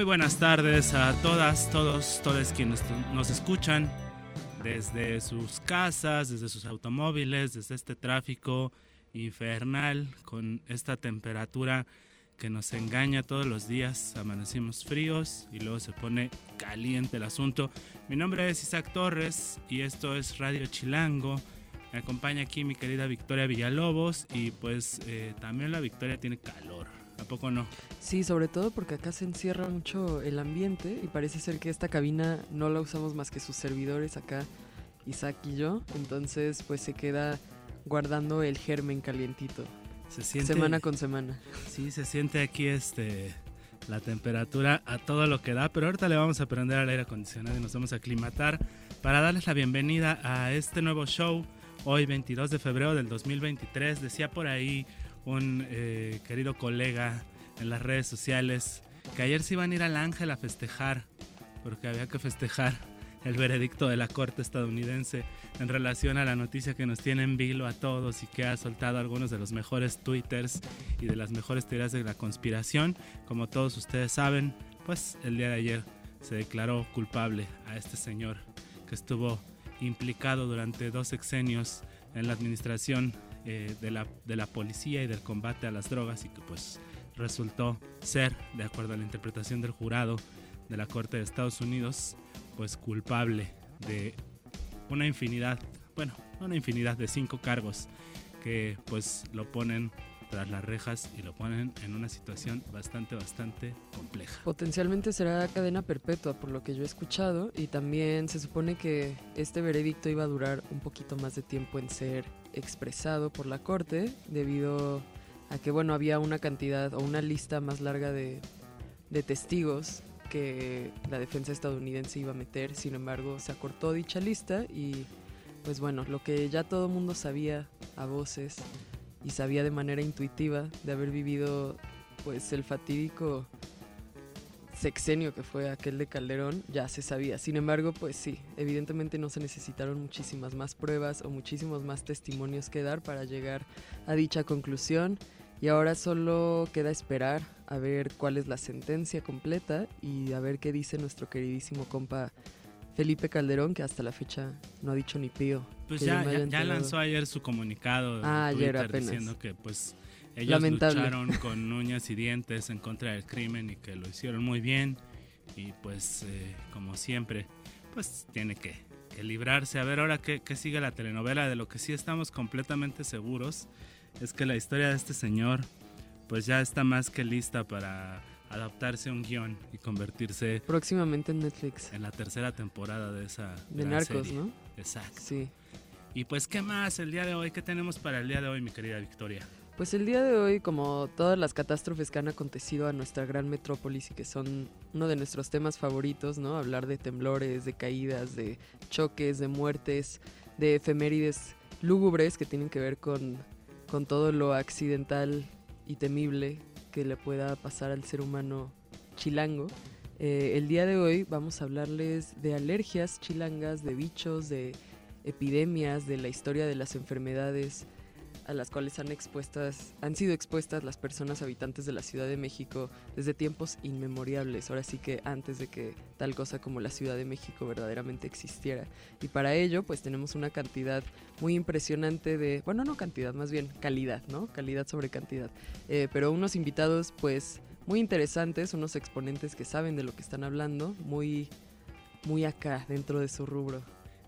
Muy buenas tardes a todas, todos, todos quienes nos escuchan desde sus casas, desde sus automóviles, desde este tráfico infernal con esta temperatura que nos engaña todos los días. Amanecimos fríos y luego se pone caliente el asunto. Mi nombre es Isaac Torres y esto es Radio Chilango. Me acompaña aquí mi querida Victoria Villalobos y pues eh, también la Victoria tiene calor. ¿A poco no? Sí, sobre todo porque acá se encierra mucho el ambiente y parece ser que esta cabina no la usamos más que sus servidores acá, Isaac y yo. Entonces, pues se queda guardando el germen calientito. Se siente, semana con semana. Sí, se siente aquí este la temperatura a todo lo que da, pero ahorita le vamos a prender al aire acondicionado y nos vamos a aclimatar para darles la bienvenida a este nuevo show hoy 22 de febrero del 2023. Decía por ahí un eh, querido colega en las redes sociales que ayer se iban a ir al Ángel a festejar, porque había que festejar el veredicto de la Corte estadounidense en relación a la noticia que nos tiene en vilo a todos y que ha soltado algunos de los mejores twitters y de las mejores teorías de la conspiración. Como todos ustedes saben, pues el día de ayer se declaró culpable a este señor que estuvo implicado durante dos sexenios en la administración eh, de, la, de la policía y del combate a las drogas y que pues resultó ser, de acuerdo a la interpretación del jurado de la Corte de Estados Unidos, pues culpable de una infinidad, bueno, una infinidad de cinco cargos que pues lo ponen tras las rejas y lo ponen en una situación bastante, bastante compleja. Potencialmente será cadena perpetua, por lo que yo he escuchado, y también se supone que este veredicto iba a durar un poquito más de tiempo en ser expresado por la Corte, debido a que, bueno, había una cantidad o una lista más larga de, de testigos que la defensa estadounidense iba a meter, sin embargo, se acortó dicha lista y, pues bueno, lo que ya todo el mundo sabía a voces y sabía de manera intuitiva de haber vivido pues el fatídico sexenio que fue aquel de Calderón, ya se sabía. Sin embargo, pues sí, evidentemente no se necesitaron muchísimas más pruebas o muchísimos más testimonios que dar para llegar a dicha conclusión. Y ahora solo queda esperar a ver cuál es la sentencia completa y a ver qué dice nuestro queridísimo compa Felipe Calderón, que hasta la fecha no ha dicho ni pío. Pues ya, ya, lanzó ayer su comunicado ah, diciendo que pues ellos lucharon con uñas y dientes en contra del crimen y que lo hicieron muy bien y pues eh, como siempre pues tiene que, que, librarse. A ver ahora qué, qué sigue la telenovela, de lo que sí estamos completamente seguros es que la historia de este señor pues ya está más que lista para adaptarse a un guion y convertirse próximamente en Netflix en la tercera temporada de esa de Narcos, ¿no? Exacto. Sí. Y pues qué más el día de hoy, qué tenemos para el día de hoy, mi querida Victoria. Pues el día de hoy, como todas las catástrofes que han acontecido a nuestra gran metrópolis y que son uno de nuestros temas favoritos, ¿no? Hablar de temblores, de caídas, de choques, de muertes, de efemérides lúgubres que tienen que ver con, con todo lo accidental y temible que le pueda pasar al ser humano chilango. Eh, el día de hoy vamos a hablarles de alergias chilangas, de bichos, de epidemias, de la historia de las enfermedades a las cuales han, expuestas, han sido expuestas las personas habitantes de la Ciudad de México desde tiempos inmemoriales, ahora sí que antes de que tal cosa como la Ciudad de México verdaderamente existiera. Y para ello, pues tenemos una cantidad muy impresionante de, bueno, no cantidad, más bien calidad, ¿no? Calidad sobre cantidad. Eh, pero unos invitados, pues, muy interesantes, unos exponentes que saben de lo que están hablando, muy, muy acá dentro de su rubro.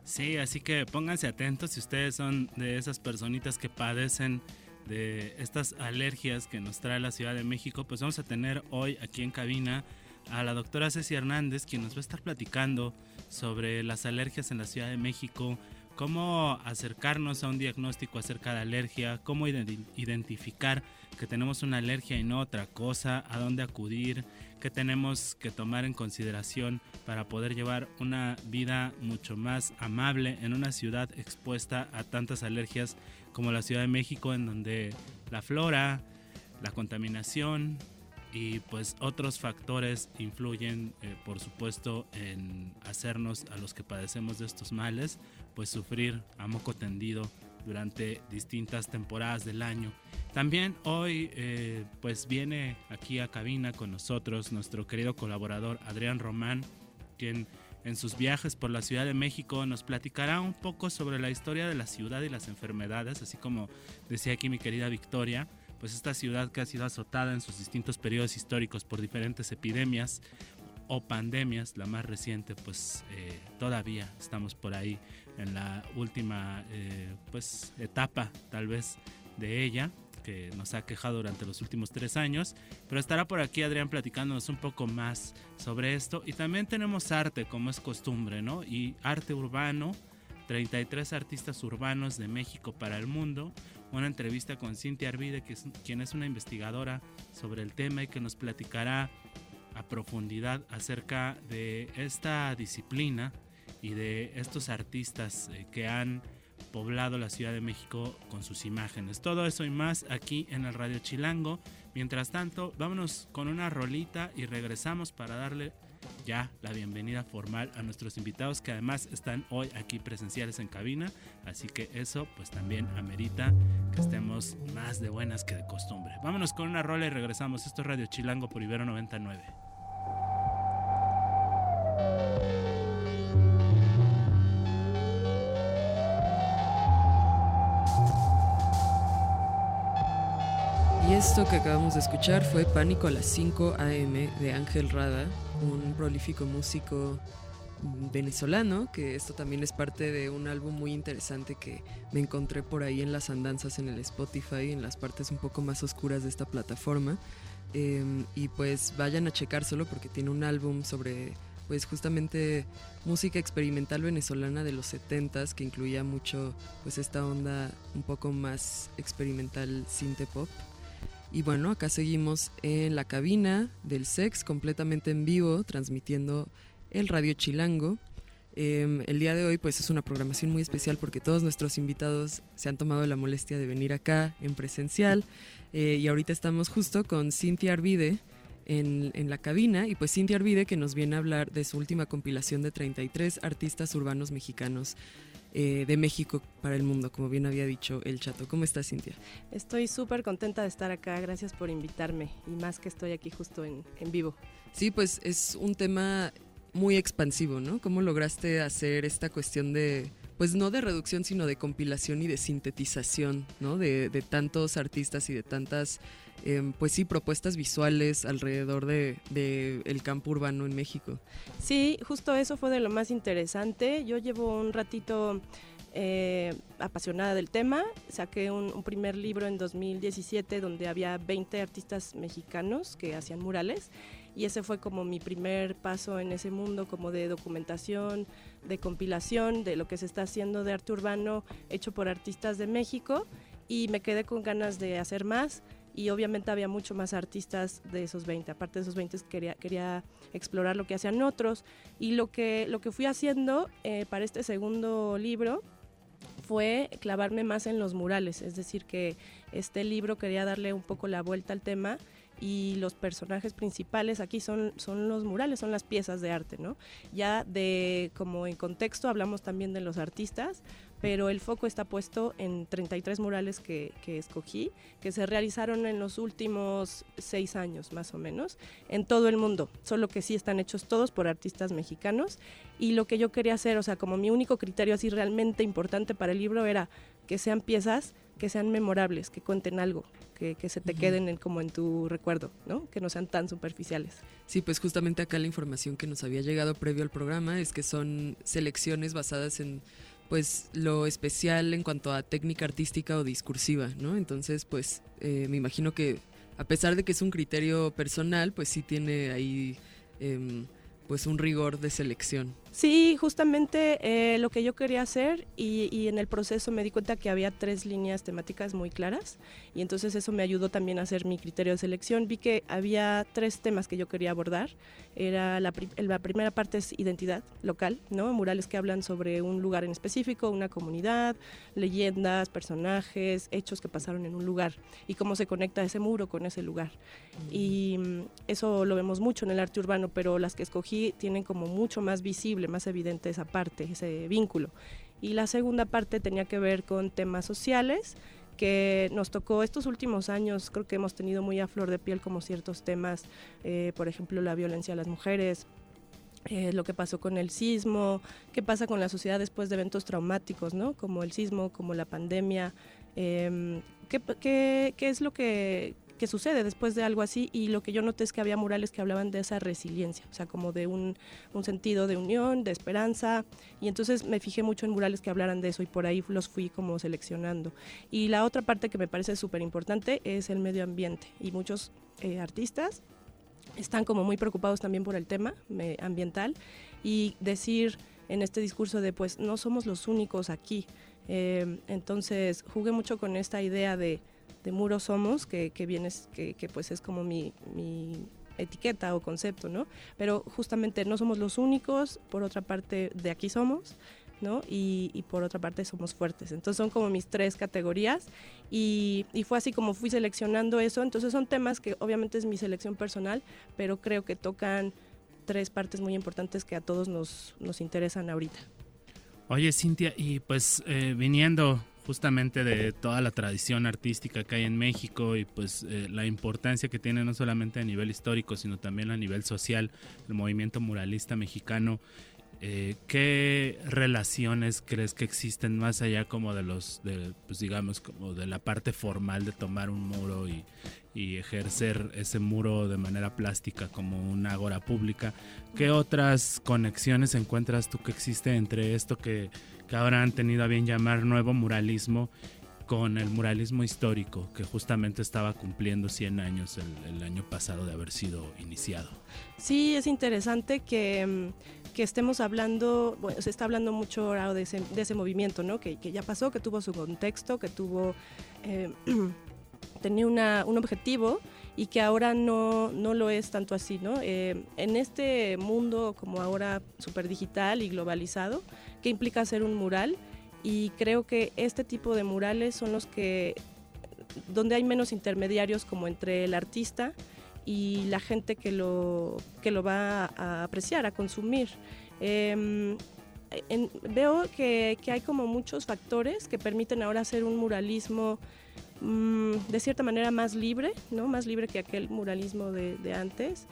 Sí, así que pónganse atentos si ustedes son de esas personitas que padecen de estas alergias que nos trae la Ciudad de México, pues vamos a tener hoy aquí en cabina a la doctora Ceci Hernández, quien nos va a estar platicando sobre las alergias en la Ciudad de México, cómo acercarnos a un diagnóstico acerca de alergia, cómo identificar que tenemos una alergia y no otra cosa, a dónde acudir, qué tenemos que tomar en consideración para poder llevar una vida mucho más amable en una ciudad expuesta a tantas alergias como la Ciudad de México, en donde la flora, la contaminación y pues otros factores influyen, eh, por supuesto, en hacernos a los que padecemos de estos males, pues sufrir a moco tendido durante distintas temporadas del año. También hoy eh, pues viene aquí a cabina con nosotros nuestro querido colaborador Adrián Román, quien en sus viajes por la Ciudad de México nos platicará un poco sobre la historia de la ciudad y las enfermedades, así como decía aquí mi querida Victoria, pues esta ciudad que ha sido azotada en sus distintos periodos históricos por diferentes epidemias o pandemias, la más reciente pues eh, todavía estamos por ahí en la última eh, pues etapa tal vez de ella que nos ha quejado durante los últimos tres años, pero estará por aquí Adrián platicándonos un poco más sobre esto. Y también tenemos arte, como es costumbre, ¿no? Y arte urbano, 33 artistas urbanos de México para el mundo. Una entrevista con Cintia Arvide, que es, quien es una investigadora sobre el tema y que nos platicará a profundidad acerca de esta disciplina y de estos artistas eh, que han poblado la Ciudad de México con sus imágenes. Todo eso y más aquí en el Radio Chilango. Mientras tanto, vámonos con una rolita y regresamos para darle ya la bienvenida formal a nuestros invitados que además están hoy aquí presenciales en cabina. Así que eso pues también amerita que estemos más de buenas que de costumbre. Vámonos con una rola y regresamos. Esto es Radio Chilango por Ibero 99. Y esto que acabamos de escuchar fue Pánico a las 5 AM de Ángel Rada, un prolífico músico venezolano, que esto también es parte de un álbum muy interesante que me encontré por ahí en las andanzas en el Spotify, en las partes un poco más oscuras de esta plataforma. Em, y pues vayan a checárselo porque tiene un álbum sobre pues justamente música experimental venezolana de los 70 que incluía mucho pues esta onda un poco más experimental synth pop y bueno, acá seguimos en la cabina del SEX, completamente en vivo, transmitiendo el Radio Chilango. Em, el día de hoy pues es una programación muy especial porque todos nuestros invitados se han tomado la molestia de venir acá en presencial eh, y ahorita estamos justo con Cintia Arvide en, en, la cabina y pues Cintia Arvide que nos viene a hablar de su última compilación de 33 artistas urbanos mexicanos eh, de México para el mundo, como bien había dicho el chato. ¿Cómo estás, Cintia? Estoy súper contenta de estar acá, gracias por invitarme y más que estoy aquí justo en, en vivo. Sí, pues es un tema muy expansivo, ¿no? ¿Cómo lograste hacer esta cuestión de, pues no de reducción, sino de compilación y de sintetización, ¿no? De, de tantos artistas y de tantas Em, pues sí, propuestas visuales alrededor del de, el campo urbano en México. Sí, justo eso fue de lo más interesante. Yo llevo un ratito eh, apasionada del tema. Saqué un, un, primer libro en 2017 donde había 20 artistas mexicanos que hacían murales y ese fue como mi primer paso en ese mundo como de documentación, de compilación de lo que se está haciendo de arte urbano hecho por artistas de México y me quedé con ganas de hacer más y obviamente había mucho más artistas de esos 20. Aparte de esos 20 quería, quería explorar lo que hacían otros y lo que, lo que fui haciendo eh, para este segundo libro fue clavarme más en los murales, es decir, que este libro quería darle un poco la vuelta al tema y los personajes principales aquí son, son los murales, son las piezas de arte, ¿no? Ya de como en contexto hablamos también de los artistas, pero el foco está puesto en 33 murales que, que, escogí, que se realizaron en los últimos seis años más o menos, en todo el mundo, solo que sí están hechos todos por artistas mexicanos. Y lo que yo quería hacer, o sea, como mi único criterio así realmente importante para el libro era que sean piezas que sean memorables, que cuenten algo, que, que se te queden en, como en tu recuerdo, ¿no? Que no sean tan superficiales. Sí, pues justamente acá la información que nos había llegado previo al programa es que son selecciones basadas en pues lo especial en cuanto a técnica artística o discursiva, ¿no? Entonces, pues eh, me imagino que a pesar de que es un criterio personal, pues sí tiene ahí eh, pues un rigor de selección. Sí, justamente eh, lo que yo quería hacer y, en el proceso me di cuenta que había tres líneas temáticas muy claras y entonces eso me ayudó también a hacer mi criterio de selección. Vi que había tres temas que yo quería abordar. Era la, la primera parte es identidad local, ¿no? Murales que hablan sobre un lugar en específico, una comunidad, leyendas, personajes, hechos que pasaron en un lugar y cómo se conecta ese muro con ese lugar. Y mm, eso lo vemos mucho en el arte urbano, pero las que escogí tienen como mucho más visible más evidente esa parte, ese vínculo. Y la segunda parte tenía que ver con temas sociales que nos tocó estos últimos años, creo que hemos tenido muy a flor de piel como ciertos temas, eh, por ejemplo la violencia a las mujeres, eh, lo que pasó con el sismo, qué pasa con la sociedad después de eventos traumáticos, ¿no? como el sismo, como la pandemia, em, ¿qué, qué, qué, es lo que, sucede después de algo así y lo que yo noté es que había murales que hablaban de esa resiliencia, o sea, como de un, un sentido de unión, de esperanza, y entonces me fijé mucho en murales que hablaran de eso y por ahí los fui como seleccionando. Y la otra parte que me parece súper importante es el medio ambiente y muchos eh, artistas están como muy preocupados también por el tema ambiental y decir en este discurso de pues no somos los únicos aquí. Eh, entonces jugué mucho con esta idea de de Muro Somos, que, que, vienes, que, que, pues es como mi, mi, etiqueta o concepto, ¿no? Pero justamente no somos los únicos, por otra parte de aquí somos, ¿no? Y, y por otra parte somos fuertes. Entonces son como mis tres categorías y, y, fue así como fui seleccionando eso. Entonces son temas que obviamente es mi selección personal, pero creo que tocan tres partes muy importantes que a todos nos, nos interesan ahorita. Oye, Cintia, y pues eh, viniendo justamente de toda la tradición artística que hay en México y pues eh, la importancia que tiene no solamente a nivel histórico, sino también a nivel social el movimiento muralista mexicano. Eh, ¿Qué relaciones crees que existen más allá como de los, de, pues digamos, como de la parte formal de tomar un muro y, ejercer ese muro de manera plástica como una agora pública? ¿Qué otras conexiones encuentras tú que existe entre esto que que ahora han tenido a bien llamar nuevo muralismo con el muralismo histórico, que justamente estaba cumpliendo 100 años el, año pasado de haber sido iniciado. Sí, es interesante que, mm, que estemos hablando, bueno, se está hablando mucho ahora de ese, movimiento, ¿no? Que, que, ya pasó, que tuvo su contexto, que tuvo, eh, tenía una, un objetivo y que ahora no, no lo es tanto así, ¿no? Eh, en este mundo como ahora súper digital y globalizado, qué implica hacer un mural y creo que este tipo de murales son los que donde hay menos intermediarios como entre el artista y la gente que lo, que lo va a apreciar, a consumir. Em, veo que, que, hay como muchos factores que permiten ahora hacer un muralismo mm, de cierta manera más libre, ¿no? más libre que aquel muralismo de, antes.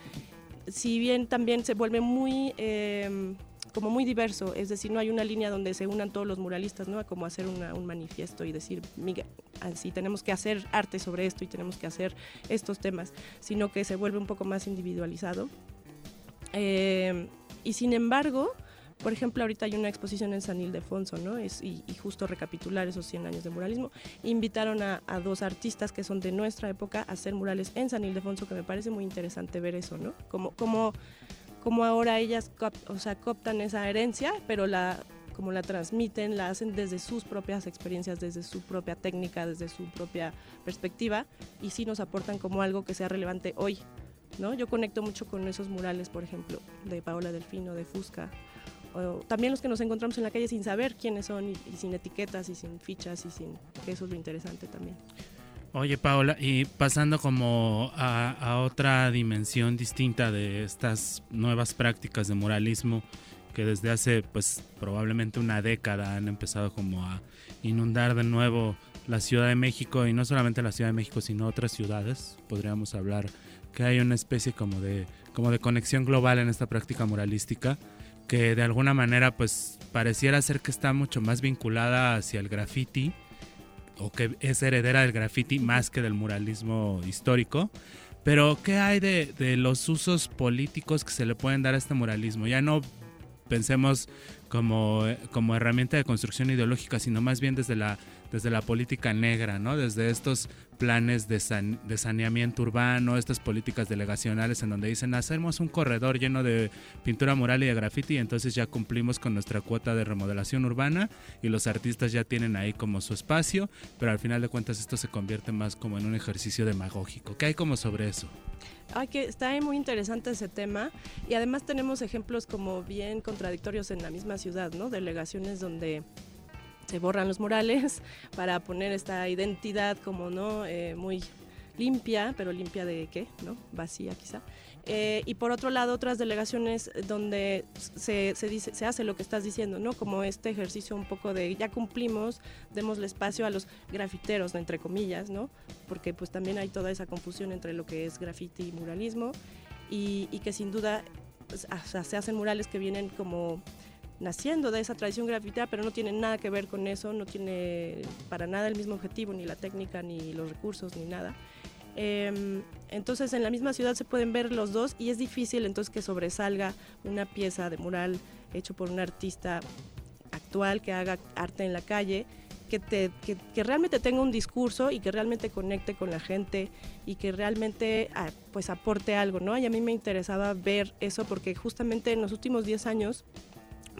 Si bien también se vuelve muy... Eh, como muy diverso, es decir, no hay una línea donde se unan todos los muralistas, ¿no? Como hacer un manifiesto y decir, mira, así tenemos que hacer arte sobre esto y tenemos que hacer estos temas, sino que se vuelve un poco más individualizado. Eh, y sin embargo, por ejemplo, ahorita hay una exposición en San Ildefonso, ¿no? Es, y, justo recapitular esos 100 años de muralismo. Invitaron a, dos artistas que son de nuestra época a hacer murales en San Ildefonso, que me parece muy interesante ver eso, ¿no? Como, como como ahora ellas o sea, cooptan esa herencia, pero la como la transmiten, la hacen desde sus propias experiencias, desde su propia técnica, desde su propia perspectiva y sí nos aportan como algo que sea relevante hoy. ¿no? Yo conecto mucho con esos murales, por ejemplo, de Paola Delfino, de Fusca, o también los que nos encontramos en la calle sin saber quiénes son y, y sin etiquetas y sin fichas y sin que eso es lo interesante también. Oye, Paola, y pasando como a, otra dimensión distinta de estas nuevas prácticas de moralismo que desde hace pues probablemente una década han empezado como a inundar de nuevo la Ciudad de México y no solamente la Ciudad de México sino otras ciudades, podríamos hablar que hay una especie como de como de conexión global en esta práctica moralística que de alguna manera pues pareciera ser que está mucho más vinculada hacia el graffiti o que es heredera del graffiti más que del muralismo histórico. Pero, ¿qué hay de, de, los usos políticos que se le pueden dar a este muralismo? Ya no pensemos como, como herramienta de construcción ideológica, sino más bien desde la, desde la política negra, ¿no? Desde estos planes de, saneamiento urbano, estas políticas delegacionales en donde dicen hacemos un corredor lleno de pintura mural y de graffiti y entonces ya cumplimos con nuestra cuota de remodelación urbana y los artistas ya tienen ahí como su espacio, pero al final de cuentas esto se convierte más como en un ejercicio demagógico. ¿Qué hay como sobre eso? Ay, que está muy interesante ese tema y además tenemos ejemplos como bien contradictorios en la misma ciudad, ¿no? Delegaciones donde se borran los murales para poner esta identidad como no eh, muy limpia, pero limpia de qué, ¿no? Vacía quizá. Eh, y por otro lado, otras delegaciones donde se, se, dice, se hace lo que estás diciendo, ¿no? Como este ejercicio un poco de ya cumplimos, démosle espacio a los grafiteros, entre comillas, ¿no? Porque pues también hay toda esa confusión entre lo que es grafiti y muralismo y, y que sin duda pues, se hacen murales que vienen como naciendo de esa tradición grafitera, pero no tiene nada que ver con eso, no tiene para nada el mismo objetivo, ni la técnica, ni los recursos, ni nada. Em, entonces en la misma ciudad se pueden ver los dos y es difícil entonces que sobresalga una pieza de mural hecho por un artista actual que haga arte en la calle, que, te, que, realmente tenga un discurso y que realmente conecte con la gente y que realmente ah, pues aporte algo, ¿no? Y a mí me interesaba ver eso porque justamente en los últimos 10 años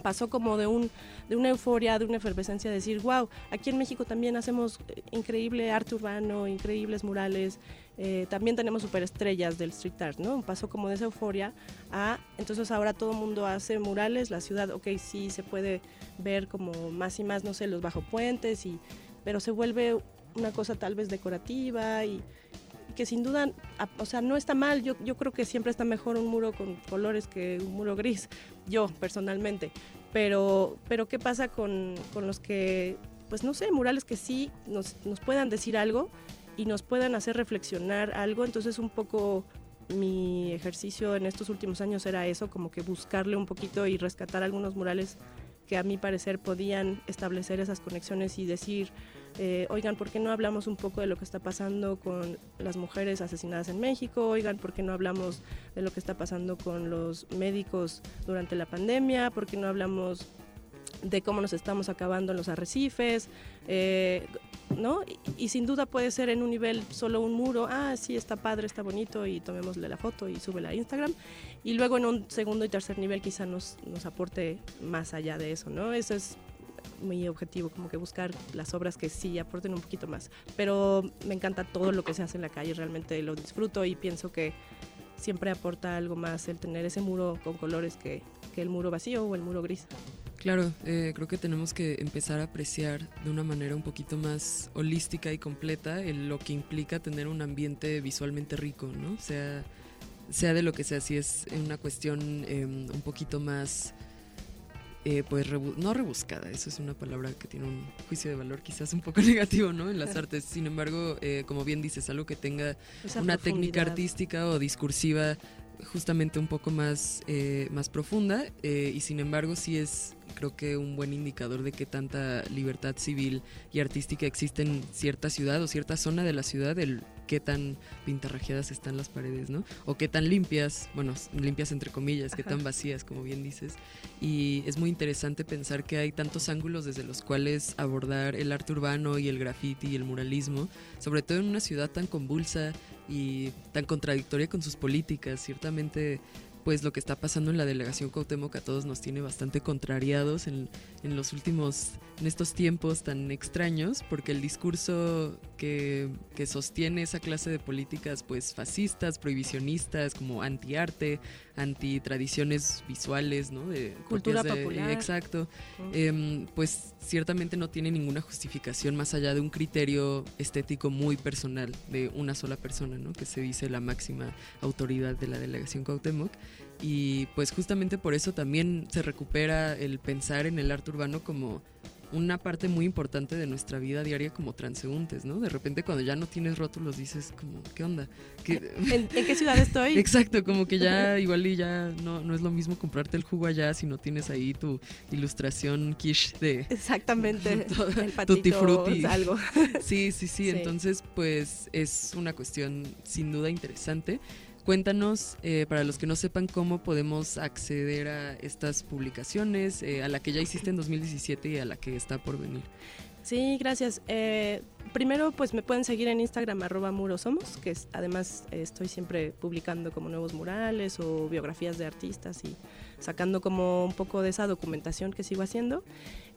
pasó como de, un, de una euforia, de una efervescencia, de decir, wow, aquí en México también hacemos eh, increíble arte urbano, increíbles murales, eh, también tenemos superestrellas del street art, ¿no? Pasó como de esa euforia a, entonces ahora todo el mundo hace murales, la ciudad, ok, sí se puede ver como más y más, no sé, los bajo puentes, y, pero se vuelve una cosa tal vez decorativa y que sin duda, o sea, no está mal, yo, yo creo que siempre está mejor un muro con colores que un muro gris, yo personalmente, pero, pero ¿qué pasa con, con los que, pues no sé, murales que sí nos, nos puedan decir algo y nos puedan hacer reflexionar algo, entonces un poco mi ejercicio en estos últimos años era eso, como que buscarle un poquito y rescatar algunos murales que a mi parecer podían establecer esas conexiones y decir, eh, oigan, ¿por qué no hablamos un poco de lo que está pasando con las mujeres asesinadas en México? Oigan, ¿por qué no hablamos de lo que está pasando con los médicos durante la pandemia? ¿Por qué no hablamos de cómo nos estamos acabando en los arrecifes? Eh, ¿no? Y, sin duda puede ser en un nivel solo un muro, ah, sí, está padre, está bonito y tomémosle la foto y súbela a Instagram. Y luego en un segundo y tercer nivel quizá nos, nos aporte más allá de eso, ¿no? Eso es mi objetivo, como que buscar las obras que sí aporten un poquito más. Pero me encanta todo lo que se hace en la calle, realmente lo disfruto y pienso que siempre aporta algo más el tener ese muro con colores que, que el muro vacío o el muro gris. Claro, eh, creo que tenemos que empezar a apreciar de una manera un poquito más holística y completa el, lo que implica tener un ambiente visualmente rico, ¿no? Sea, sea de lo que sea, si es una cuestión em, un poquito más eh, pues no rebuscada, eso es una palabra que tiene un juicio de valor quizás un poco negativo, ¿no? En las artes. Sin embargo, eh, como bien dices, algo que tenga una técnica artística o discursiva justamente un poco más, eh, más profunda y sin embargo sí es creo que un buen indicador de qué tanta libertad civil y artística existe en cierta ciudad o cierta zona de la ciudad, el qué tan pintarrajeadas están las paredes, ¿no? O qué tan limpias, bueno, limpias entre comillas, qué tan vacías, como bien dices. Y es muy interesante pensar que hay tantos ángulos desde los cuales abordar el arte urbano y el graffiti y el muralismo, sobre todo en una ciudad tan convulsa y tan contradictoria con sus políticas. Ciertamente pues lo que está pasando en la delegación Cuauhtémoc a todos nos tiene bastante contrariados en, en, los últimos, en estos tiempos tan extraños, porque el discurso que, que sostiene esa clase de políticas pues fascistas, prohibicionistas, como antiarte, anti tradiciones visuales, ¿no? De cultura popular. Exacto. Em, pues ciertamente no tiene ninguna justificación más allá de un criterio estético muy personal de una sola persona, ¿no? Que se dice la máxima autoridad de la delegación Cuauhtémoc. Y pues justamente por eso también se recupera el pensar en el arte urbano como una parte muy importante de nuestra vida diaria como transeúntes, ¿no? De repente cuando ya no tienes rótulos dices como, ¿qué onda? ¿En, qué ciudad estoy? Exacto, como que ya igual y ya no, no es lo mismo comprarte el jugo allá si no tienes ahí tu ilustración quiche de... Exactamente, el patito frutti. algo. Sí, sí, sí, sí, entonces pues es una cuestión sin duda interesante. Cuéntanos, eh, para los que no sepan, cómo podemos acceder a estas publicaciones, eh, a la que ya hiciste en 2017 y a la que está por venir. Sí, gracias. Eh, primero, pues me pueden seguir en Instagram, arroba murosomos, que además estoy siempre publicando como nuevos murales o biografías de artistas y sacando como un poco de esa documentación que sigo haciendo.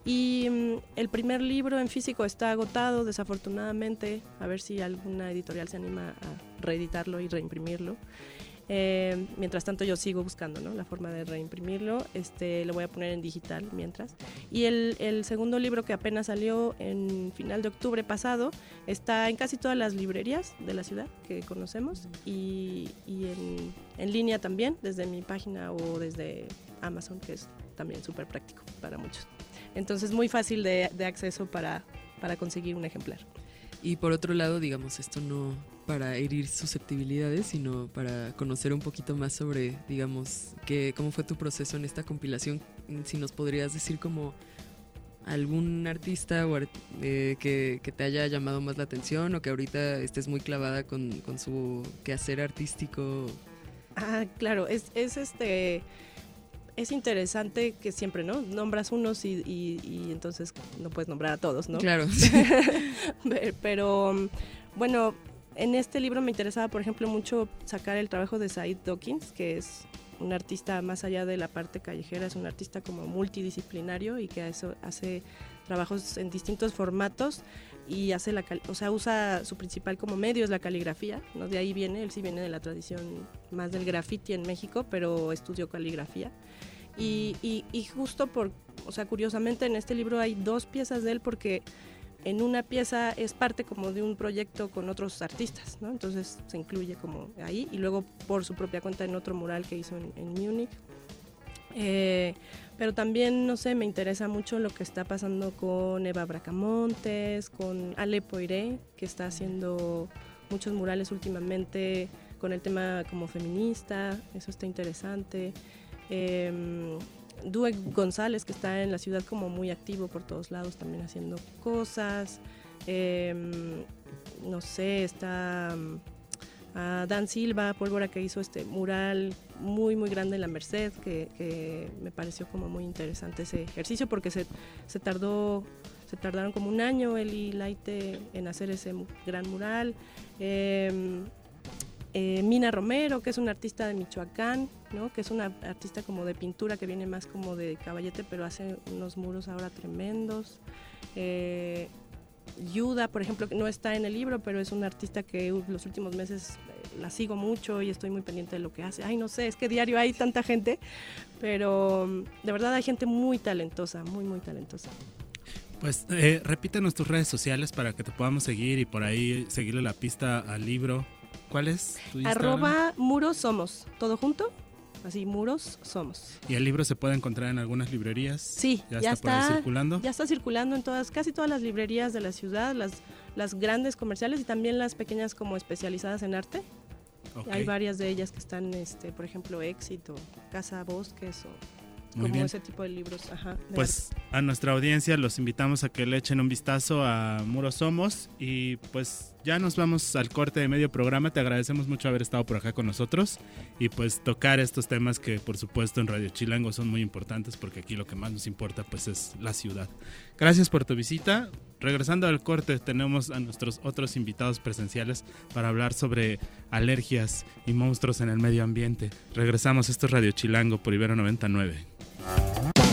Y mm, el primer libro en físico está agotado, desafortunadamente. A ver si alguna editorial se anima a reeditarlo y reimprimirlo. Eh, mientras tanto yo sigo buscando ¿no? la forma de reimprimirlo, este, lo voy a poner en digital mientras. Y el, el, segundo libro que apenas salió en final de octubre pasado está en casi todas las librerías de la ciudad que conocemos y, y en, en, línea también, desde mi página o desde Amazon, que es también súper práctico para muchos. Entonces muy fácil de, de acceso para, para conseguir un ejemplar. Y por otro lado, digamos, esto no, para herir susceptibilidades, sino para conocer un poquito más sobre, digamos, que, cómo fue tu proceso en esta compilación. Si nos podrías decir como algún artista o, eh, que, que, te haya llamado más la atención o que ahorita estés muy clavada con, con su quehacer artístico. Ah, claro, es, es este es interesante que siempre, ¿no? Nombras unos y, y, y, entonces no puedes nombrar a todos, ¿no? Claro. Pero, bueno, en este libro me interesaba, por ejemplo, mucho sacar el trabajo de Said Dawkins, que es un artista más allá de la parte callejera, es un artista como multidisciplinario y que eso hace trabajos en distintos formatos y hace la o sea usa su principal como medio es la caligrafía no de ahí viene él sí viene de la tradición más del graffiti en México pero estudió caligrafía y, y, y justo por o sea curiosamente en este libro hay dos piezas de él porque en una pieza es parte como de un proyecto con otros artistas, ¿no? Entonces se incluye como ahí y luego por su propia cuenta en otro mural que hizo en, en Múnich. Eh, pero también, no sé, me interesa mucho lo que está pasando con Eva Bracamontes, con Ale Poiré, que está haciendo muchos murales últimamente con el tema como feminista, eso está interesante. Eh, González, que está en la ciudad como muy activo por todos lados, también haciendo cosas. Eh, no sé, está uh, Dan Silva, Pólvora, que hizo este mural muy, muy grande en la Merced, que, me pareció como muy interesante ese ejercicio porque se, se tardó se tardaron como un año él y Laite en hacer ese gran mural. Eh, eh, Mina Romero, que es una artista de Michoacán, ¿no? que es una artista como de pintura que viene más como de caballete, pero hace unos muros ahora tremendos. Eh, Yuda, por ejemplo, que no está en el libro, pero es una artista que los últimos meses eh, la sigo mucho y estoy muy pendiente de lo que hace. Ay, no sé, es que diario hay tanta gente, pero de verdad hay gente muy talentosa, muy, muy talentosa. Pues eh, repítanos tus redes sociales para que te podamos seguir y por ahí seguirle la pista al libro. ¿Cuál es tu? Arroba muros somos, todo junto. Así, muros somos. ¿Y el libro se puede encontrar en algunas librerías? Sí, ya, ya está, está, circulando. Ya está circulando en todas, casi todas las librerías de la ciudad, las, las grandes comerciales y también las pequeñas como especializadas en arte. Okay. Hay varias de ellas que están, este, por ejemplo, Éxito, Casa Bosques o muy como bien. ese tipo de libros. Ajá, de Pues a nuestra audiencia los invitamos a que le echen un vistazo a Muros Somos y pues ya nos vamos al corte de medio programa. Te agradecemos mucho haber estado por acá con nosotros y pues tocar estos temas que por supuesto en Radio Chilango son muy importantes porque aquí lo que más nos importa pues es la ciudad. Gracias por tu visita. Regresando al corte tenemos a nuestros otros invitados presenciales para hablar sobre alergias y monstruos en el medio ambiente. Regresamos, esto es Radio Chilango por Ibero 99.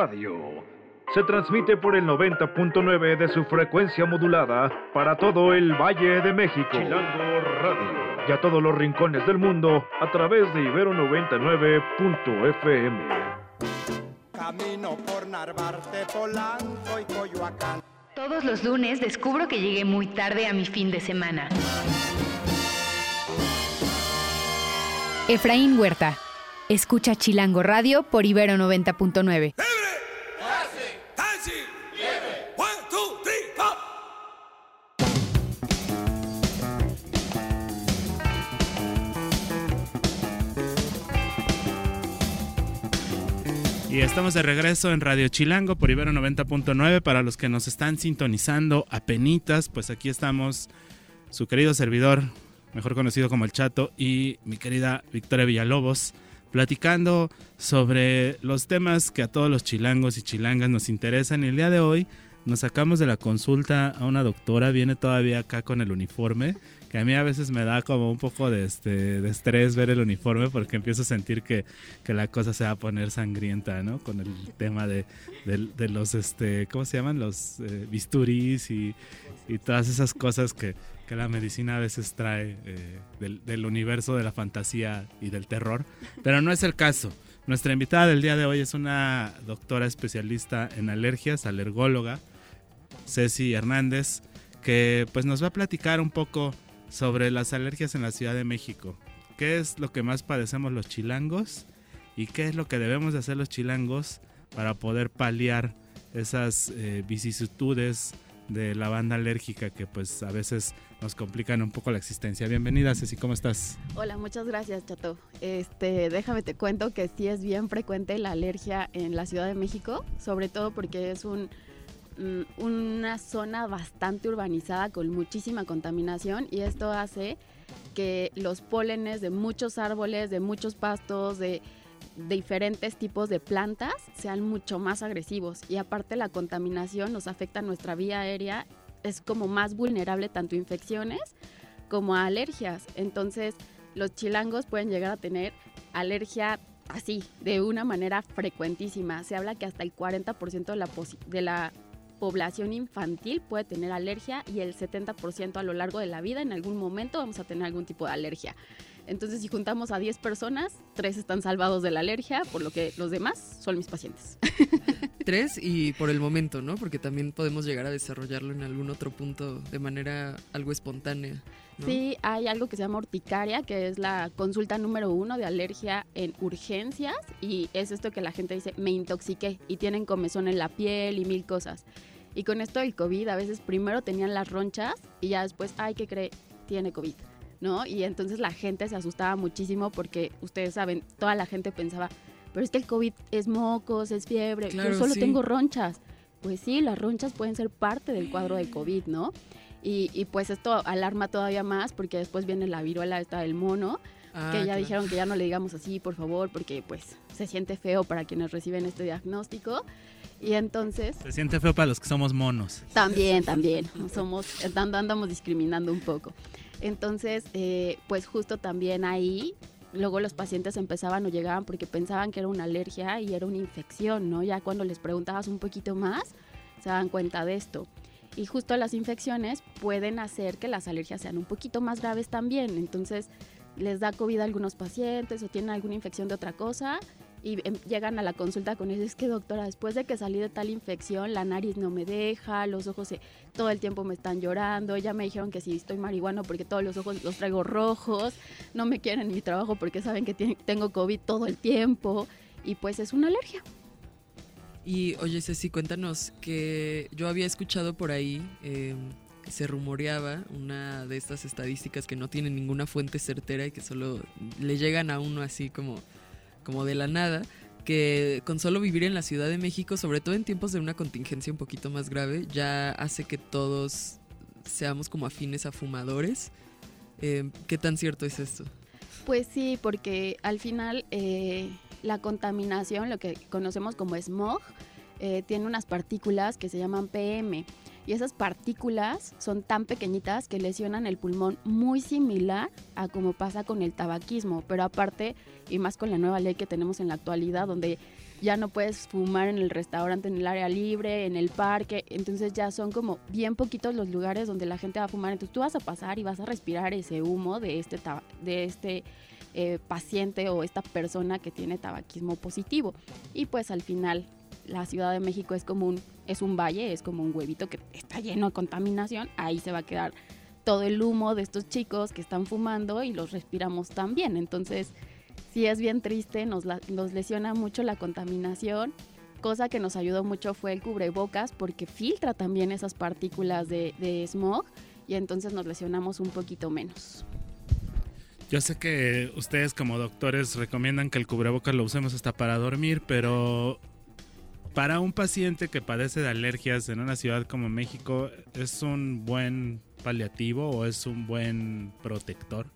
Radio. Se transmite por el 90.9 de su frecuencia modulada para todo el Valle de México. Chilango Radio. Y a todos los rincones del mundo a través de Ibero 99.fm. Camino por Narvarte, Polanco y Coyoacán. Todos los lunes descubro que llegué muy tarde a mi fin de semana. Efraín Huerta. Escucha Chilango Radio por Ibero 90.9. Y estamos de regreso en Radio Chilango por Ibero 90.9. Para los que nos están sintonizando a penitas, pues aquí estamos, su querido servidor, mejor conocido como el Chato, y mi querida Victoria Villalobos, platicando sobre los temas que a todos los chilangos y chilangas nos interesan. Y el día de hoy nos sacamos de la consulta a una doctora, viene todavía acá con el uniforme, que a mí a veces me da como un poco de, este, estrés ver el uniforme porque empiezo a sentir que, que la cosa se va a poner sangrienta, ¿no? Con el tema de, de, los, este, ¿cómo se llaman? Los eh, bisturís y, y, todas esas cosas que, que, la medicina a veces trae eh, del, del universo de la fantasía y del terror, pero no es el caso. Nuestra invitada del día de hoy es una doctora especialista en alergias, alergóloga, Ceci Hernández, que pues nos va a platicar un poco sobre las alergias en la Ciudad de México. ¿Qué es lo que más padecemos los chilangos? ¿Y qué es lo que debemos de hacer los chilangos para poder paliar esas eh, vicisitudes de la banda alérgica que pues a veces nos complican un poco la existencia. Bienvenida Ceci, ¿cómo estás? Hola, muchas gracias Chato. Este, déjame te cuento que sí es bien frecuente la alergia en la Ciudad de México, sobre todo porque es un una zona bastante urbanizada con muchísima contaminación y esto hace que los pólenes de muchos árboles, de muchos pastos, de, diferentes tipos de plantas sean mucho más agresivos y aparte la contaminación nos afecta a nuestra vía aérea, es como más vulnerable tanto a infecciones como a alergias. Entonces los chilangos pueden llegar a tener alergia así, de una manera frecuentísima. Se habla que hasta el 40% de la, de la población infantil puede tener alergia y el 70% a lo largo de la vida en algún momento vamos a tener algún tipo de alergia. Entonces, si juntamos a 10 personas, 3 están salvados de la alergia, por lo que los demás son mis pacientes. 3 y por el momento, ¿no? Porque también podemos llegar a desarrollarlo en algún otro punto de manera algo espontánea. Sí, hay algo que se llama urticaria, que es la consulta número uno de alergia en urgencias y es esto que la gente dice, me intoxiqué y tienen comezón en la piel y mil cosas. Y con esto del COVID, a veces primero tenían las ronchas y ya después, ay, ¿qué cree? Tiene COVID, ¿no? Y entonces la gente se asustaba muchísimo porque ustedes saben, toda la gente pensaba, pero es que el COVID es mocos, es fiebre, yo solo tengo ronchas. Pues sí, las ronchas pueden ser parte del cuadro de COVID, ¿no? Y, y, pues esto alarma todavía más porque después viene la viruela esta del mono, que ah, ya dijeron que ya no le digamos así, por favor, porque pues se siente feo para quienes reciben este diagnóstico. Y entonces... Se siente feo para los que somos monos. También, también. Somos, andamos discriminando un poco. Entonces, eh, pues justo también ahí, luego los pacientes empezaban o llegaban porque pensaban que era una alergia y era una infección, ¿no? Ya cuando les preguntabas un poquito más, se dan cuenta de esto. Y justo las infecciones pueden hacer que las alergias sean un poquito más graves también. Entonces, les da COVID a algunos pacientes o tienen alguna infección de otra cosa y em, llegan a la consulta con eso, es que doctora, después de que salí de tal infección, la nariz no me deja, los ojos todo el tiempo me están llorando, ya me dijeron que si estoy marihuano porque todos los ojos los traigo rojos, no me quieren en mi trabajo porque saben que tengo COVID todo el tiempo y pues es una alergia. Y oye Ceci, cuéntanos que yo había escuchado por ahí... Eh, se rumoreaba una de estas estadísticas que no tienen ninguna fuente certera y que solo le llegan a uno así como como de la nada, que con solo vivir en la Ciudad de México, sobre todo en tiempos de una contingencia un poquito más grave, ya hace que todos seamos como afines a fumadores. Eh, ¿Qué tan cierto es esto? Pues sí, porque al final eh, la contaminación, lo que conocemos como smog, eh, tiene unas partículas que se llaman PM y esas partículas son tan pequeñitas que lesionan el pulmón muy similar a como pasa con el tabaquismo, pero aparte y más con la nueva ley que tenemos en la actualidad donde ya no puedes fumar en el restaurante, en el área libre, en el parque, entonces ya son como bien poquitos los lugares donde la gente va a fumar, entonces tú vas a pasar y vas a respirar ese humo de este, de este eh, paciente o esta persona que tiene tabaquismo positivo. Y pues al final la Ciudad de México es como un, es un valle, es como un huevito que está lleno de contaminación, ahí se va a quedar todo el humo de estos chicos que están fumando y los respiramos también. Entonces, sí es bien triste, nos, lesiona mucho la contaminación. Cosa que nos ayudó mucho fue el cubrebocas porque filtra también esas partículas de smog y entonces nos lesionamos un poquito menos. Yo sé que ustedes como doctores recomiendan que el cubrebocas lo usemos hasta para dormir, pero para un paciente que padece de alergias en una ciudad como México, ¿es un buen paliativo o es un buen protector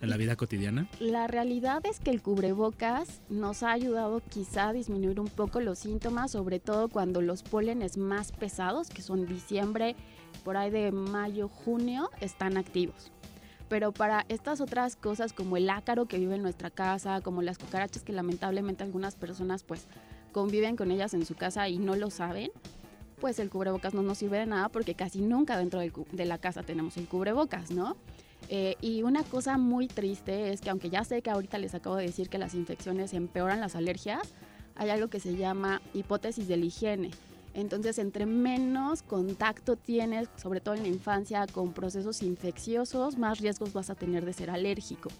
en la vida cotidiana? La realidad es que el cubrebocas nos ha ayudado quizá a disminuir un poco los síntomas, sobre todo cuando los pólenes más pesados, que son diciembre, por ahí de mayo, junio, están activos. Pero para estas otras cosas como el ácaro que vive en nuestra casa, como las cucarachas que lamentablemente algunas personas pues conviven con ellas en su casa y no lo saben, pues el cubrebocas no nos sirve de nada porque casi nunca dentro de la casa tenemos el cubrebocas, ¿no? Eh, y una cosa muy triste es que aunque ya sé que ahorita les acabo de decir que las infecciones empeoran las alergias, hay algo que se llama hipótesis de la higiene. Entonces, entre menos contacto tienes, sobre todo en la infancia, con procesos infecciosos, más riesgos vas a tener de ser alérgico.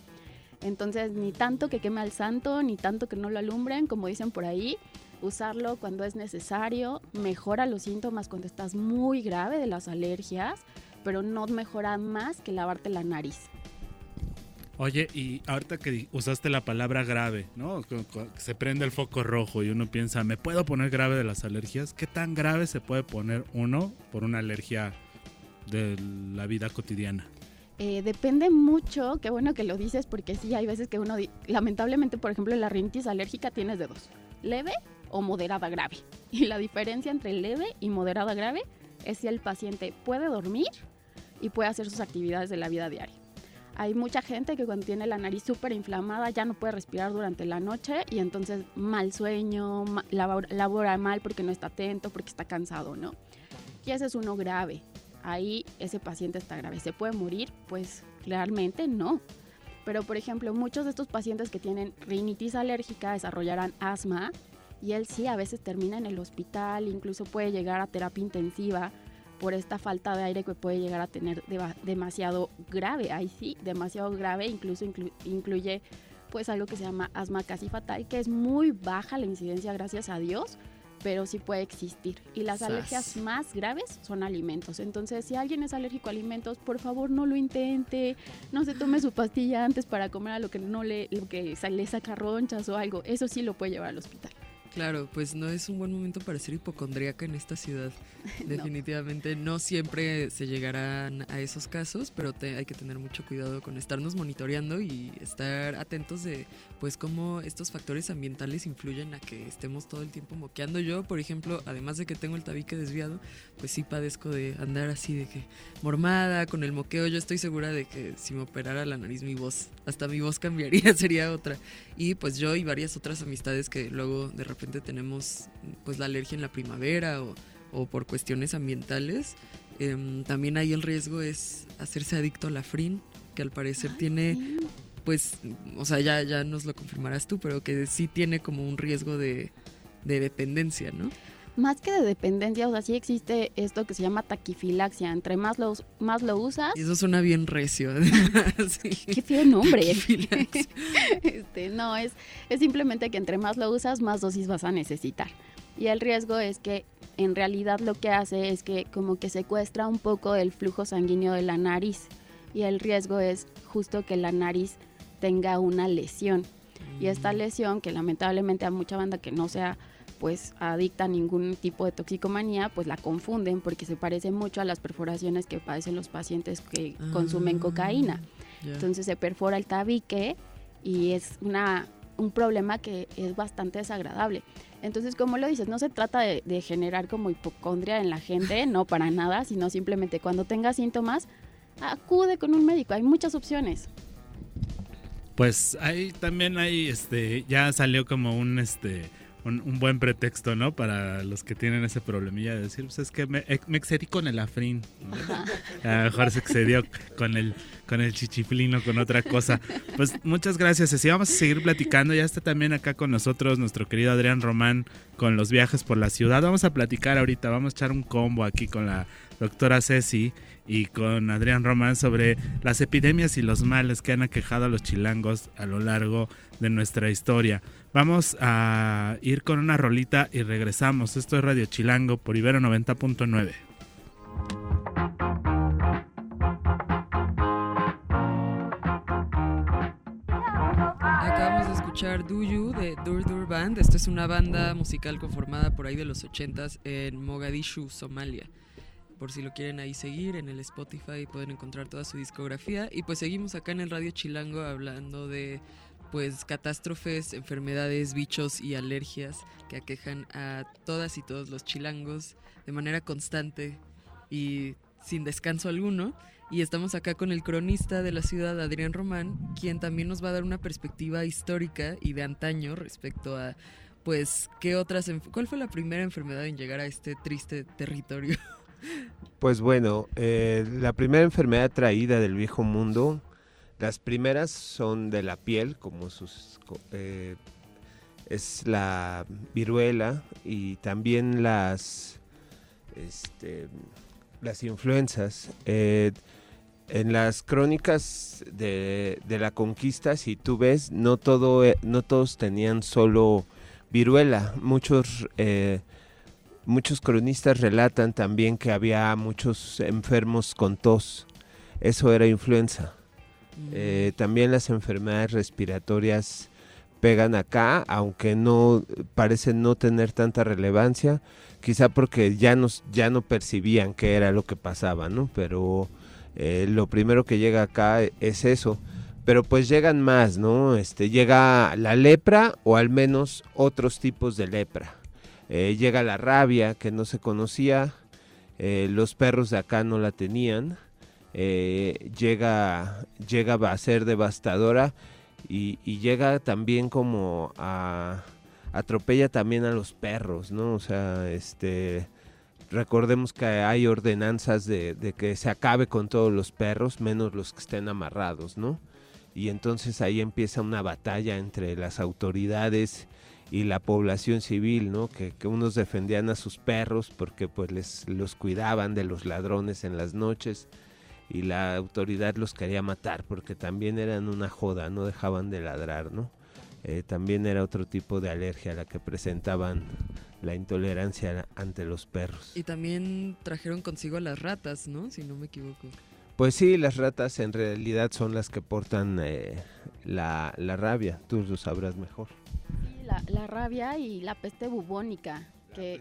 Entonces, ni tanto que queme al santo, ni tanto que no lo alumbren, como dicen por ahí, usarlo cuando es necesario, mejora los síntomas cuando estás muy grave de las alergias, pero no mejora más que lavarte la nariz. Oye, y ahorita que usaste la palabra grave, ¿no? Se prende el foco rojo y uno piensa, ¿me puedo poner grave de las alergias? ¿Qué tan grave se puede poner uno por una alergia de la vida cotidiana? Eh, depende mucho, qué bueno que lo dices, porque sí, hay veces que uno, lamentablemente, por ejemplo, la rinitis alérgica tienes de dos, leve o moderada grave. Y la diferencia entre leve y moderada grave es si el paciente puede dormir y puede hacer sus actividades de la vida diaria. Hay mucha gente que cuando tiene la nariz súper inflamada ya no puede respirar durante la noche y entonces mal sueño, labora, mal porque no está atento, porque está cansado, ¿no? Y ese es uno grave. Ahí ese paciente está grave. ¿Se puede morir? Pues claramente no. Pero por ejemplo, muchos de estos pacientes que tienen rinitis alérgica desarrollarán asma y él sí a veces termina en el hospital, incluso puede llegar a terapia intensiva por esta falta de aire que puede llegar a tener demasiado grave. Ahí sí, demasiado grave, incluso incluye pues algo que se llama asma casi fatal, que es muy baja la incidencia gracias a Dios, pero sí puede existir. Y las alergias más graves son alimentos. Entonces, si alguien es alérgico a alimentos, por favor no lo intente, no se tome su pastilla antes para comer a lo que no le, lo que le saca ronchas o algo. Eso sí lo puede llevar al hospital. Claro, pues no es un buen momento para ser hipocondríaca en esta ciudad. Definitivamente no. siempre se llegarán a esos casos, pero hay que tener mucho cuidado con estarnos monitoreando y estar atentos de pues cómo estos factores ambientales influyen a que estemos todo el tiempo moqueando. Yo, por ejemplo, además de que tengo el tabique desviado, pues sí padezco de andar así de que mormada con el moqueo. Yo estoy segura de que si me operara la nariz mi voz, hasta mi voz cambiaría, sería otra. Y pues yo y varias otras amistades que luego de repente tenemos pues la alergia en la primavera o, por cuestiones ambientales. Em, también ahí el riesgo es hacerse adicto a la frin, que al parecer tiene, pues, o sea, ya, ya nos lo confirmarás tú, pero que sí tiene como un riesgo de, de dependencia, ¿no? Más que de dependencia, o sea, sí existe esto que se llama taquifilaxia. Entre más lo, más lo usas. Y eso suena bien recio. Qué feo nombre. este, no, es, es simplemente que entre más lo usas, más dosis vas a necesitar. Y el riesgo es que en realidad lo que hace es que como que secuestra un poco el flujo sanguíneo de la nariz. Y el riesgo es justo que la nariz tenga una lesión. Y esta mm. lesión, que lamentablemente a mucha banda que no sea pues adicta a ningún tipo de toxicomanía, pues la confunden porque se parece mucho a las perforaciones que padecen los pacientes que consumen ah, cocaína. Entonces se perfora el tabique y es una, un problema que es bastante desagradable. Entonces, como lo dices, no se trata de, de generar como hipocondria en la gente, no para nada, sino simplemente cuando tenga síntomas, acude con un médico. Hay muchas opciones. Pues ahí también hay, este, ya salió como un, este, un, buen pretexto, ¿no? Para los que tienen ese problemilla de decir, pues es que me, excedí con el afrin. A lo mejor se excedió con el, con el chichiflino, con otra cosa. Pues muchas gracias, Ceci. Vamos a seguir platicando. Ya está también acá con nosotros nuestro querido Adrián Román con los viajes por la ciudad. Vamos a platicar ahorita, vamos a echar un combo aquí con la doctora Ceci y con Adrián Román sobre las epidemias y los males que han aquejado a los chilangos a lo largo de nuestra historia. Vamos a ir con una rolita y regresamos. Esto es Radio Chilango por Ibero 90.9. acabamos de escuchar Do You de Dur Dur Band. Esta es una banda musical conformada por ahí de los 80s en Mogadishu, Somalia. Por si lo quieren ahí seguir en el Spotify pueden encontrar toda su discografía. Y pues seguimos acá en el Radio Chilango hablando de pues catástrofes, enfermedades, bichos y alergias que aquejan a todas y todos los chilangos de manera constante y sin descanso alguno. Y estamos acá con el cronista de la ciudad, Adrián Román, quien también nos va a dar una perspectiva histórica y de antaño respecto a, pues, qué otras, ¿cuál fue la primera enfermedad en llegar a este triste territorio? Pues bueno, eh, la primera enfermedad traída del viejo mundo, las primeras son de la piel, como sus eh, es la viruela y también las este, las influencias. Eh, en las crónicas de, la conquista, si tú ves, no, todo, no todos tenían solo viruela. Muchos, muchos cronistas relatan también que había muchos enfermos con tos. Eso era influenza. Mm. también las enfermedades respiratorias pegan acá, aunque no parecen no tener tanta relevancia quizá porque ya, nos, ya no percibían qué era lo que pasaba, ¿no? Pero eh, lo primero que llega acá es eso. Pero pues llegan más, ¿no? Este, llega la lepra o al menos otros tipos de lepra. Eh, llega la rabia que no se conocía, eh, los perros de acá no la tenían. llega, llega a ser devastadora y llega también como a atropella también a los perros, ¿no? O sea, este recordemos que hay ordenanzas de, que se acabe con todos los perros, menos los que estén amarrados, ¿no? Y entonces ahí empieza una batalla entre las autoridades y la población civil, ¿no? Que, que, unos defendían a sus perros porque pues les los cuidaban de los ladrones en las noches y la autoridad los quería matar porque también eran una joda, no dejaban de ladrar, ¿no? Eh, también era otro tipo de alergia a la que presentaban la intolerancia ante los perros. Y también trajeron consigo a las ratas, ¿no? Si no me equivoco. Pues sí, las ratas en realidad son las que portan eh, la, rabia, tú lo sabrás mejor. La, rabia y la peste bubónica, que,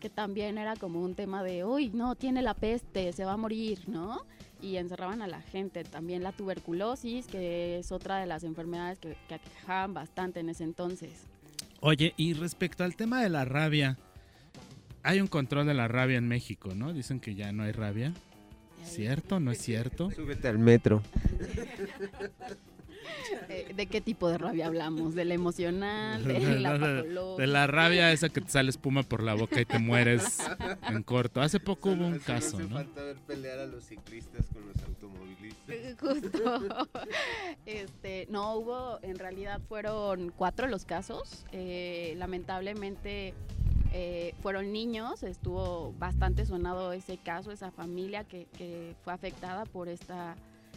que también era como un tema de, uy, no, tiene la peste, se va a morir, ¿no? y encerraban a la gente. También la tuberculosis, que es otra de las enfermedades que, que aquejaban bastante en ese entonces. Oye, y respecto al tema de la rabia, hay un control de la rabia en México, ¿no? Dicen que ya no hay rabia. ¿Cierto? ¿No es cierto? Súbete al metro. Eh, ¿De qué tipo de rabia hablamos? ¿De la emocional? ¿De la patológica? De la rabia esa que te sale espuma por la boca y te mueres en corto. Hace poco hubo un caso, ¿no? falta ver pelear a los ciclistas con los automovilistas. Eh, justo. Este, no hubo, en realidad fueron cuatro los casos. Eh, lamentablemente fueron niños, estuvo bastante sonado ese caso, esa familia que, que fue afectada por esta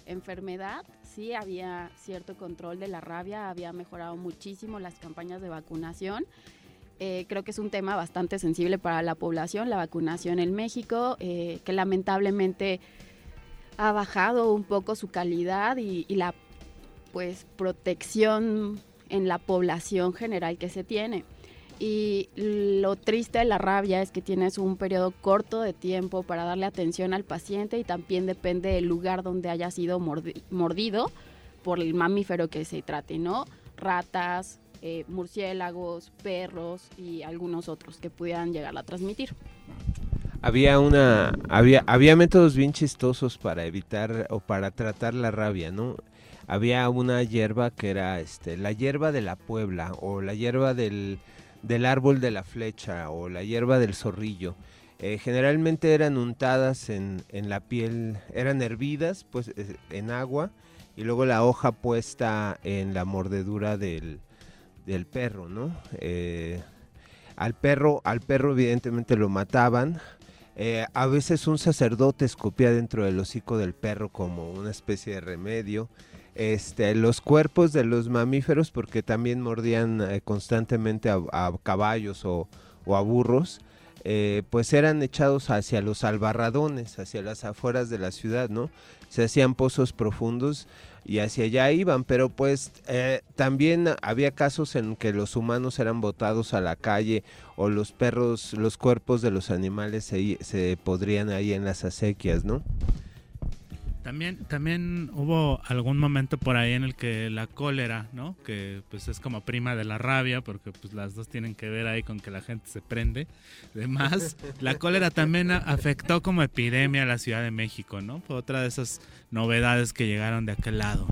enfermedad, sí había cierto control de la rabia, había mejorado muchísimo las campañas de vacunación. Eh, creo que es un tema bastante sensible para la población, la vacunación en México, eh, que lamentablemente ha bajado un poco su calidad y, y la pues protección en la población general que se tiene. Y lo triste de la rabia es que tienes un periodo corto de tiempo para darle atención al paciente y también depende del lugar donde haya sido mordido por el mamífero que se trate, ¿no? Ratas, eh, murciélagos, perros y algunos otros que pudieran llegar a transmitir. Había una había había métodos bien chistosos para evitar o para tratar la rabia, ¿no? Había una hierba que era este la hierba de la Puebla o la hierba del del árbol de la flecha o la hierba del zorrillo. Eh, generalmente eran untadas en, la piel, eran hervidas pues eh, en agua y luego la hoja puesta en la mordedura del, perro, ¿no? Eh, al perro, al perro evidentemente lo mataban. a veces un sacerdote escupía dentro del hocico del perro como una especie de remedio este, los cuerpos de los mamíferos, porque también mordían eh, constantemente a, caballos o, a burros, eh, pues eran echados hacia los albarradones, hacia las afueras de la ciudad, ¿no? Se hacían pozos profundos y hacia allá iban, pero pues eh, también había casos en que los humanos eran botados a la calle o los perros, los cuerpos de los animales se, se podrían ahí en las acequias, ¿no? También, también hubo algún momento por ahí en el que la cólera, ¿no? Que pues es como prima de la rabia, porque pues las dos tienen que ver ahí con que la gente se prende. Además, la cólera también afectó como epidemia a la Ciudad de México, ¿no? Fue otra de esas novedades que llegaron de aquel lado.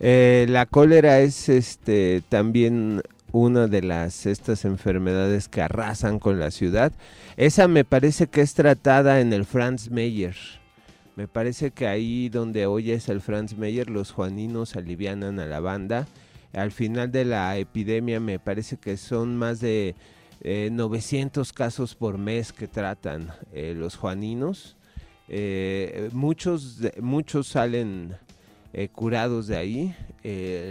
Eh, la cólera es este también una de las estas enfermedades que arrasan con la ciudad. Esa me parece que es tratada en el Franz Mayer. Me parece que ahí donde oyes el Franz Mayer, los juaninos alivianan a la banda. Al final de la epidemia me parece que son más de 900 eh, casos por mes que tratan eh, los juaninos. Eh, muchos, muchos salen curados de ahí.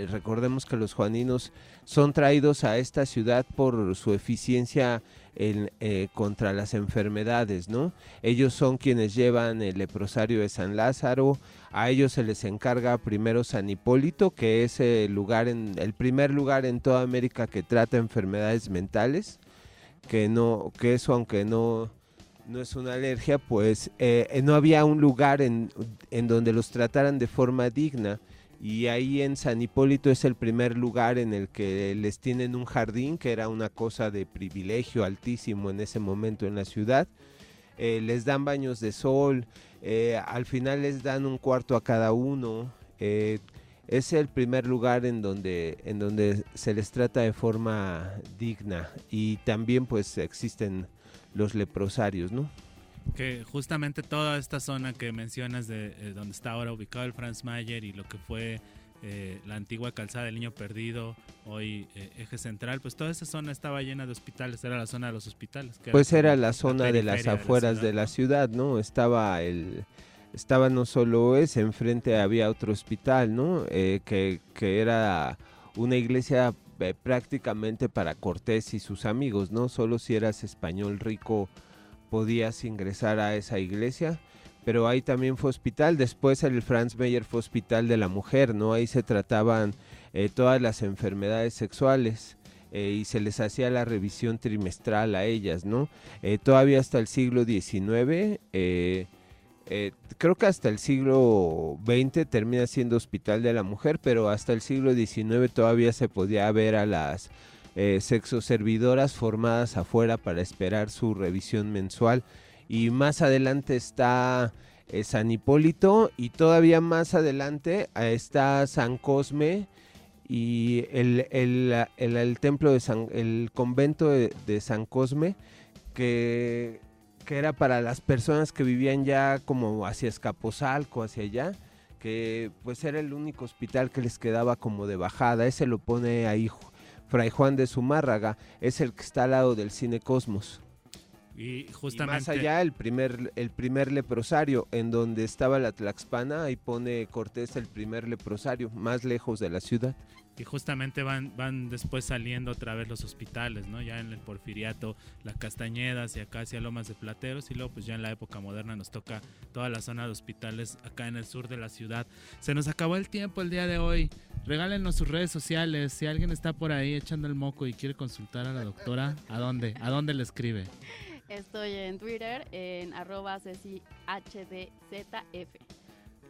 recordemos que los juaninos son traídos a esta ciudad por su eficiencia eh, contra las enfermedades, ¿no? Ellos son quienes llevan el leprosario de San Lázaro, a ellos se les encarga primero San Hipólito, que es el, lugar en, el primer lugar en toda América que trata enfermedades mentales, que, no, que eso aunque no, no es una alergia, pues eh, no había un lugar en, en donde los trataran de forma digna y ahí en San Hipólito es el primer lugar en el que les tienen un jardín, que era una cosa de privilegio altísimo en ese momento en la ciudad. Eh, les dan baños de sol, eh, al final les dan un cuarto a cada uno. Eh, es el primer lugar en donde, en donde se les trata de forma digna y también pues existen los leprosarios, ¿no? que justamente toda esta zona que mencionas de eh, donde está ahora ubicado el Franz Mayer y lo que fue eh, la antigua calzada del Niño Perdido, hoy eh, eje central, pues toda esa zona estaba llena de hospitales, era la zona de los hospitales. pues era, la zona de las afueras de la ciudad, ¿no? Estaba el estaba no solo ese, enfrente había otro hospital, ¿no? que, que era una iglesia prácticamente para Cortés y sus amigos, ¿no? Solo si eras español rico podías ingresar a esa iglesia, pero ahí también fue hospital. Después el Franz Meyer fue hospital de la mujer, ¿no? Ahí se trataban eh, todas las enfermedades sexuales. Eh, y se les hacía la revisión trimestral a ellas, ¿no? Eh, todavía hasta el siglo XIX, creo que hasta el siglo XX termina siendo hospital de la mujer, pero hasta el siglo XIX todavía se podía ver a las eh, sexoservidoras formadas afuera para esperar su revisión mensual. Y más adelante está eh, San Hipólito y todavía más adelante eh, está San Cosme y el, el, templo de San, el convento de, San Cosme que, que, era para las personas que vivían ya como hacia Escaposalco, hacia allá, que pues era el único hospital que les quedaba como de bajada, ese lo pone ahí Fray Juan de Zumárraga, es el que está al lado del Cine Cosmos. Y justamente. más allá, el primer, el primer leprosario, en donde estaba la Tlaxpana, ahí pone Cortés el primer leprosario, más lejos de la ciudad y justamente van, van después saliendo otra vez los hospitales, ¿no? Ya en el Porfiriato, las Castañedas y acá hacia Lomas de Plateros y luego pues ya en la época moderna nos toca toda la zona de hospitales acá en el sur de la ciudad. Se nos acabó el tiempo el día de hoy. Regálenos sus redes sociales. Si alguien está por ahí echando el moco y quiere consultar a la doctora, ¿a dónde? ¿A dónde le escribe? Estoy en Twitter en arroba CeciHDZF.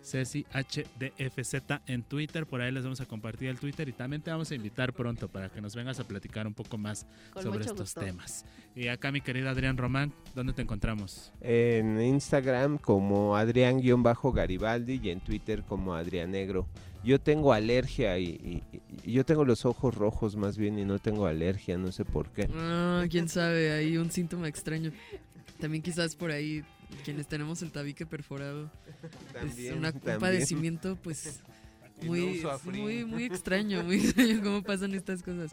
Ceci HDFZ en Twitter. Por ahí les vamos a compartir el Twitter y también te vamos a invitar pronto para que nos vengas a platicar un poco más sobre estos temas. Y acá mi querida Adrián Román, ¿dónde te encontramos? En Instagram como Adrián-Garibaldi y en Twitter como Adrián Negro. Yo tengo alergia y, yo tengo los ojos rojos más bien y no tengo alergia, no sé por qué. Ah, quién sabe, hay un síntoma extraño. También quizás por ahí quienes tenemos el tabique perforado. es un padecimiento pues muy, muy, muy extraño, muy extraño cómo pasan estas cosas.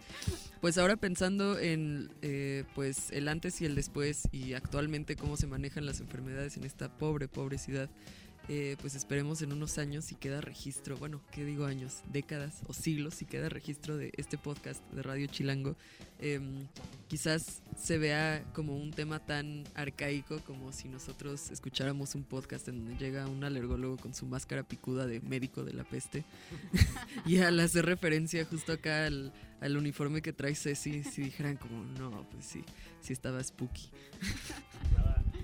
Pues ahora pensando en eh, pues el antes y el después y actualmente cómo se manejan las enfermedades en esta pobre, pobre ciudad. Eh, pues esperemos en unos años si queda registro, bueno, ¿qué digo años? Décadas o siglos, si queda registro de este podcast de Radio Chilango, em, quizás se vea como un tema tan arcaico como si nosotros escucháramos un podcast en donde llega un alergólogo con su máscara picuda de médico de la peste y al hacer referencia justo acá al, al uniforme que trae Ceci, si dijeran como, no, pues sí, sí estaba spooky.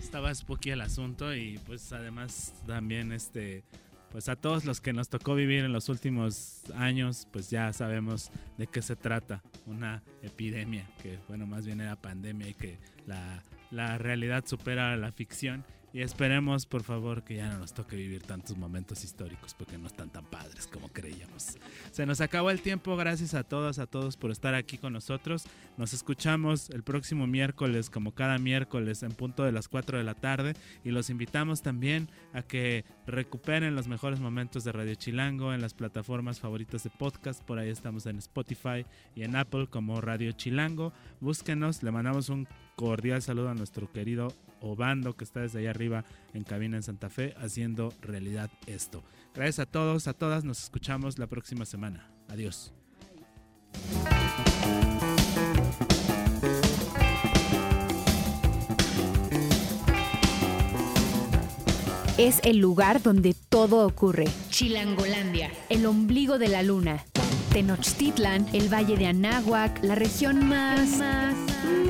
Estaba spooky el asunto y pues además también este pues a todos los que nos tocó vivir en los últimos años, pues ya sabemos de qué se trata, una epidemia, que bueno, más bien era pandemia y que la, la realidad supera la ficción y esperemos, por favor, que ya no nos toque vivir tantos momentos históricos porque no están tan padres como creíamos. Se nos acabó el tiempo. Gracias a todas, a todos por estar aquí con nosotros. Nos escuchamos el próximo miércoles, como cada miércoles, en punto de las 4 de la tarde. Y los invitamos también a que recuperen los mejores momentos de Radio Chilango en las plataformas favoritas de podcast. Por ahí estamos en Spotify y en Apple como Radio Chilango. Búsquenos, le mandamos un cordial saludo a nuestro querido Obando, que está desde allá arriba en cabina en Santa Fe, haciendo realidad esto. Gracias a todos, a todas, nos escuchamos la próxima semana. Adiós. Es el lugar donde todo ocurre. Chilangolandia. El ombligo de la luna. Tenochtitlan, el valle de Anáhuac, la región más... más